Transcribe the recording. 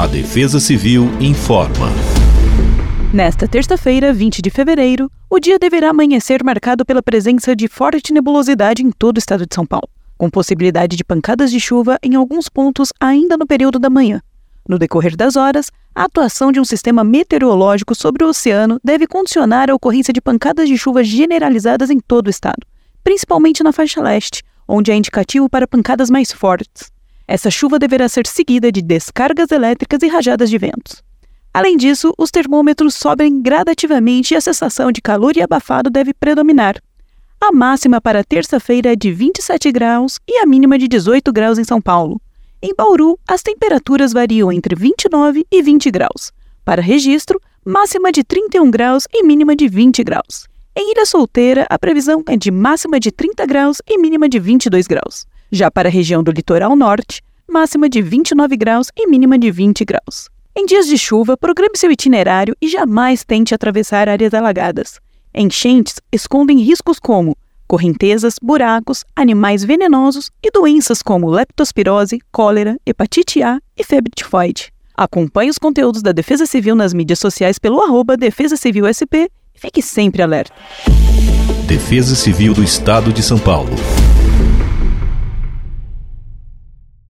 A Defesa Civil informa. Nesta terça-feira, 20 de fevereiro, o dia deverá amanhecer marcado pela presença de forte nebulosidade em todo o estado de São Paulo, com possibilidade de pancadas de chuva em alguns pontos ainda no período da manhã. No decorrer das horas, a atuação de um sistema meteorológico sobre o oceano deve condicionar a ocorrência de pancadas de chuva generalizadas em todo o estado, principalmente na faixa leste, onde é indicativo para pancadas mais fortes. Essa chuva deverá ser seguida de descargas elétricas e rajadas de ventos. Além disso, os termômetros sobem gradativamente e a sensação de calor e abafado deve predominar. A máxima para terça-feira é de 27 graus e a mínima de 18 graus em São Paulo. Em Bauru, as temperaturas variam entre 29 e 20 graus. Para registro, máxima de 31 graus e mínima de 20 graus. Em Ilha Solteira, a previsão é de máxima de 30 graus e mínima de 22 graus. Já para a região do litoral norte, máxima de 29 graus e mínima de 20 graus. Em dias de chuva, programe seu itinerário e jamais tente atravessar áreas alagadas. Enchentes escondem riscos como correntezas, buracos, animais venenosos e doenças como leptospirose, cólera, hepatite A e febre tifoide. Acompanhe os conteúdos da Defesa Civil nas mídias sociais pelo arroba Defesa Civil SP e fique sempre alerta. Defesa Civil do Estado de São Paulo.